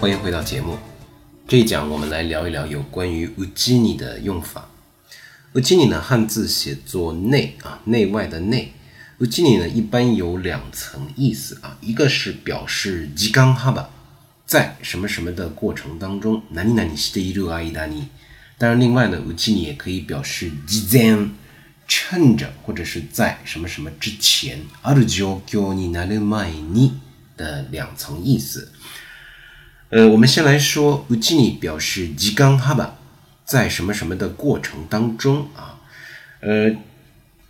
欢迎回到节目，这一讲我们来聊一聊有关于 ujini 的用法。ujini 呢，汉字写作内啊，内外的内。ujini 呢，一般有两层意思啊，一个是表示 j 冈哈 a n g h a b a 在什么什么的过程当中哪里哪里 nani s t a y 当然，另外呢，ujini 也可以表示 jizen 趁着或者是在什么什么之前，arujogoni nalu m a ni 的两层意思。呃，我们先来说，ウキ i 表示 h a 哈 a 在什么什么的过程当中啊。呃，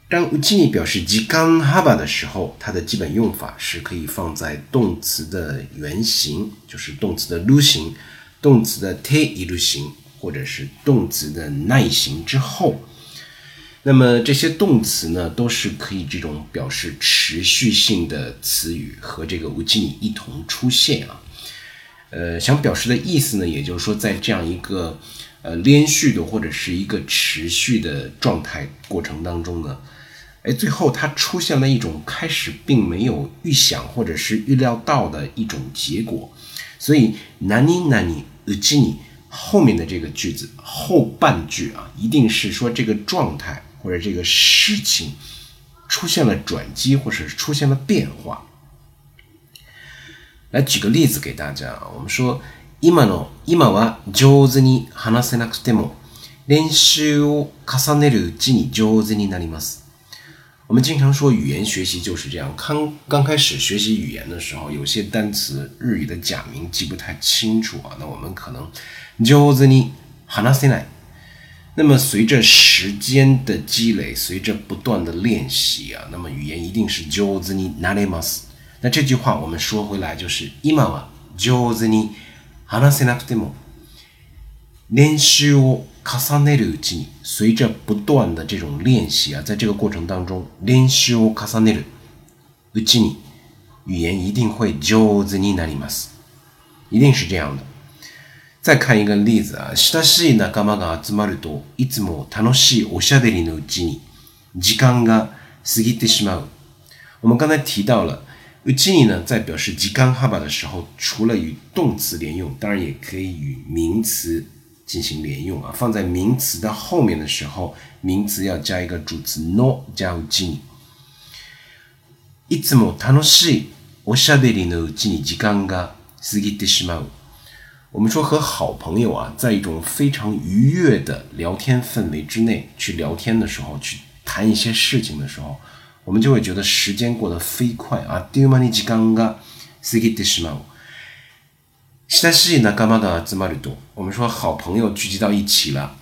当ウキ i 表示 h a 哈 a 的时候，它的基本用法是可以放在动词的原型，就是动词的露形、动词的テ l 露形，或者是动词的耐形之后。那么这些动词呢，都是可以这种表示持续性的词语和这个ウキ i 一同出现啊。呃，想表示的意思呢，也就是说，在这样一个呃连续的或者是一个持续的状态过程当中呢，哎，最后它出现了一种开始并没有预想或者是预料到的一种结果，所以 “nani nani a j i n 后面的这个句子后半句啊，一定是说这个状态或者这个事情出现了转机，或者是出现了变化。来ジ个例子给大家たじゃあ、今の今は上手に話せなくても、練習を重ねるうちに上手になります。我们经常说语言学习就是这样。刚刚开始学习语言的时候，有些单词日语的假名记不太清楚啊，那我们可能上手に話せない。那么随着时间的积累，随着不断的练习啊，那么语言一定是上手なります。那这句话我们说回来，就是今は上手に話せなくても練習を重ねるうちに，随着不断的这种练习啊，在这个过程当中，練習を重ねるうちに，语言一定会上手になります，一定是这样的。再看一个例子啊，親しい仲間が集まるといつも楽しいおしゃべりのうちに時間が過ぎてしまう。我们刚才提到了。ujini 呢，在表示吉冈哈巴的时候，除了与动词连用，当然也可以与名词进行连用啊。放在名词的后面的时候，名词要加一个助词 no 加 ujini。いつも楽しいおしゃべりの ujini 吉冈が好きですも。我们说和好朋友啊，在一种非常愉悦的聊天氛围之内去聊天的时候，去谈一些事情的时候。我们就会觉得时间过得飞快啊！っていうまに時間が過ぎてしまう。しかし仲間が集ま我们说好朋友聚集到一起了。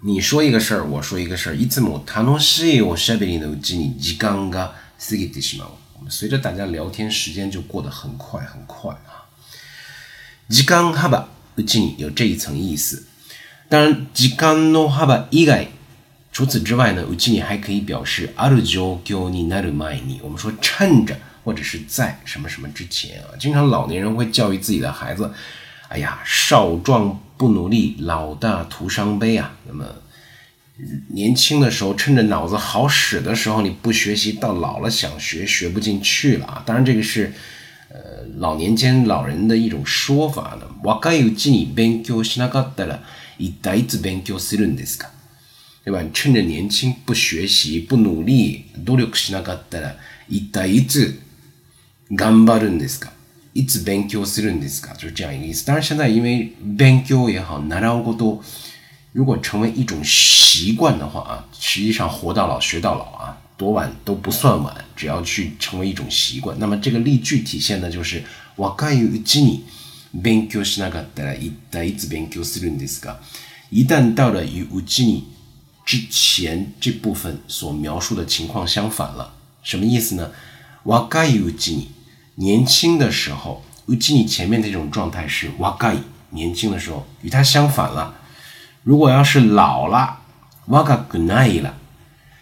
你说一个事儿，我说一个事儿。いつも楽しいおしゃべりのうちに時間が過ぎてしまう。随着大家聊天，时间就过得很快很快啊！時間幅不尽有这一层意思。但時間の幅以外除此之外呢，うちに还可以表示“あるじょうぎょうになるまいに”。我们说趁着或者是在什么什么之前啊，经常老年人会教育自己的孩子：“哎呀，少壮不努力，老大徒伤悲啊！”那么年轻的时候趁着脑子好使的时候你不学习，到老了想学学不进去了啊。当然这个是呃老年间老人的一种说法。那么若いうちに勉強しなかったら、いったいつ勉強するんですか？对吧？趁着年轻不学习、不努力，努力しなかったら、一体いつ頑張るんですか？いつ勉強するんですか？就是这样一个意思。当然，现在因为勉強也好、習うこと、如果成为一种习惯的话啊，实际上活到老学到老啊，多晚都不算晚。只要去成为一种习惯，那么这个例句体现的就是、勉強しなかったらいっいつ勉強するんですか？一旦了らうちに之前这部分所描述的情况相反了，什么意思呢？瓦卡尤吉尼年轻的时候，尤吉尼前面那种状态是瓦卡年轻的时候与他相反了。如果要是老了，瓦卡古奈伊了，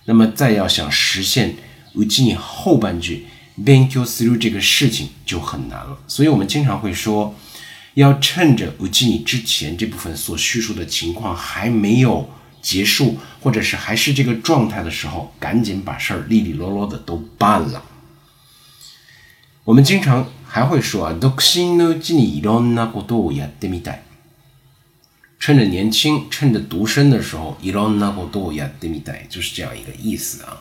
那么再要想实现尤基尼后半句 “banqo o u g h 这个事情就很难了。所以我们经常会说，要趁着尤基尼之前这部分所叙述的情况还没有。结束，或者是还是这个状态的时候，赶紧把事儿利利落落的都办了。我们经常还会说啊，独身のうちにいろんなことやってみたい。趁着年轻，趁着独身的时候，いろんなことやってみたい，就是这样一个意思啊。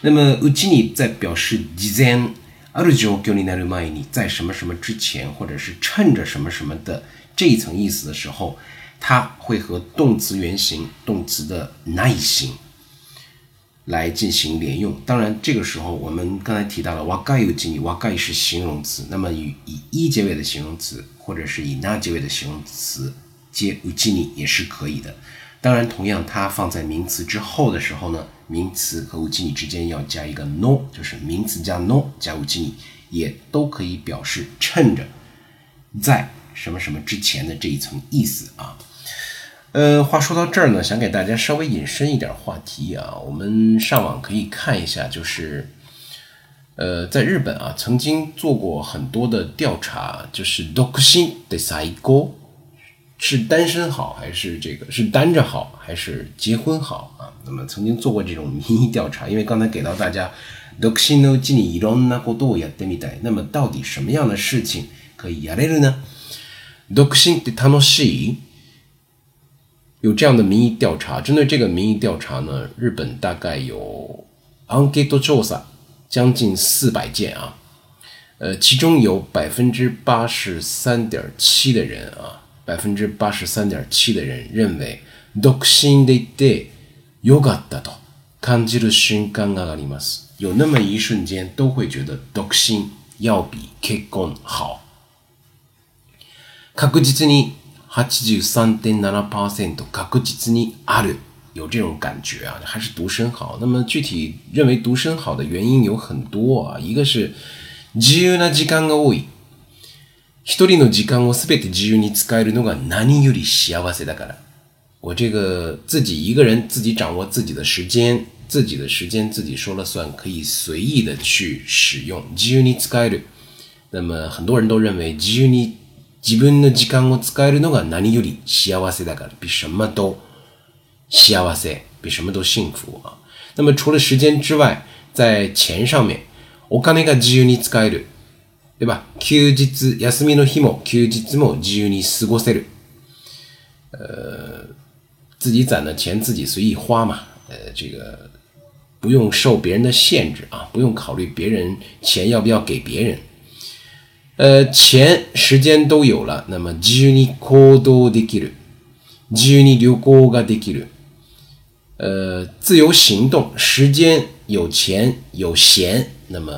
那么，うちに，在表示之前、あるじょう、なる前に，在什么什么之前，或者是趁着什么什么的这一层意思的时候。它会和动词原形、动词的那型来进行连用。当然，这个时候我们刚才提到了 “wakaiuji w a g a i 是形容词，那么与以 “e” 结尾的形容词或者是以 “na” 结尾的形容词接 “uji ni” 也是可以的。当然，同样它放在名词之后的时候呢，名词和 “uji ni” 之间要加一个 “no”，就是名词加 “no” 加 “uji ni”，也都可以表示趁着在。什么什么之前的这一层意思啊？呃，话说到这儿呢，想给大家稍微引申一点话题啊。我们上网可以看一下，就是呃，在日本啊，曾经做过很多的调查，就是独身的帅高是单身好还是这个是单着好还是结婚好啊？那么曾经做过这种民意调查，因为刚才给到大家独身のうにいろんなことをやってみたい，那么到底什么样的事情可以や力てる呢？独身的楽しい？有这样的民意调查。针对这个民意调查呢，日本大概有 u n k e t o j s a 将近四百件啊。呃，其中有百分之八十三点七的人啊，百分之八十三点七的人认为独身的 day よかったと感じる瞬間があります。有那么一瞬间，都会觉得独身要比结婚好。カクチツニ八九三点ナナパーセントカクチツニある有这种感觉啊，还是独身好。那么具体认为独身好的原因有很多啊，一个是自由な時間が多い。ひとりの時間をすべて自由に使えるのが何より幸せだから。我这个自己一个人，自己掌握自己的时间，自己的时间自己说了算，可以随意的去使用。自由に使える。那么很多人都认为自由に自分の時間を使えるのが何より幸せだから。比什么都幸せ。比什么都幸福啊。那么除了时间之外，在钱上面，お金が自由に使える。对吧？休日、休みの日も休日も自由に過ごせる。呃，自己攒的钱自己随意花嘛。呃，这个不用受别人的限制啊，不用考虑别人钱要不要给别人。呃，钱、时间都有了，那么自由你活动できる，自由你旅行ができる，呃，自由行动，时间有钱有闲，那么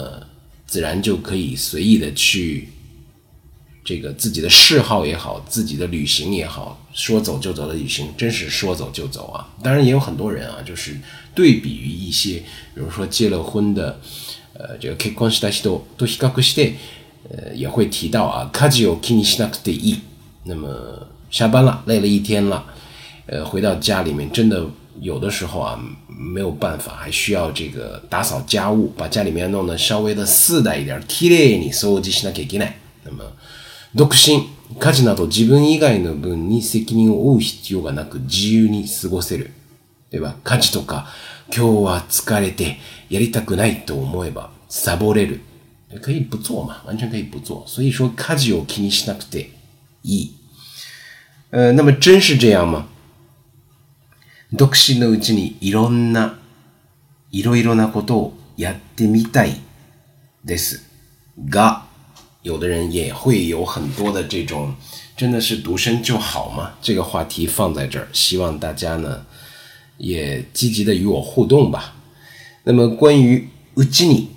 自然就可以随意的去这个自己的嗜好也好，自己的旅行也好，说走就走的旅行，真是说走就走啊！当然也有很多人啊，就是对比于一些，比如说结了婚的，呃，这个结婚时代西多多西卡库西的。呃，也会提到啊，家事を気にしなくていい。那么下班了，累了一天了，呃，回到家里面，真的有的时候啊，没有办法，还需要这个打扫家务，把家里面弄得稍微的四代一点。きれいに掃除しなきゃいけない。那么独身、家事など自分以外の分に責任を負う必要がなく自由に過ごせる。例えば、家事とか、今日は疲れてやりたくないと思えばサボれる。也可以不做嘛，完全可以不做。所以说，カジオキニシナプデイ。呃，那么真是这样吗？独身のうちにいろんないろいろなことをやってみたいです。が，有的人也会有很多的这种，真的是独身就好吗？这个话题放在这儿，希望大家呢也积极的与我互动吧。那么关于ウチに。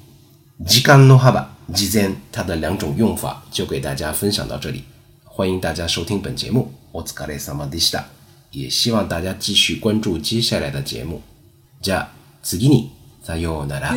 時間の幅、事前、它的两种用法就给大家分享到这里。欢迎大家收听本节目，お疲れ様でした。也希望大家继续关注接下来的节目。じゃあ次にさようなら。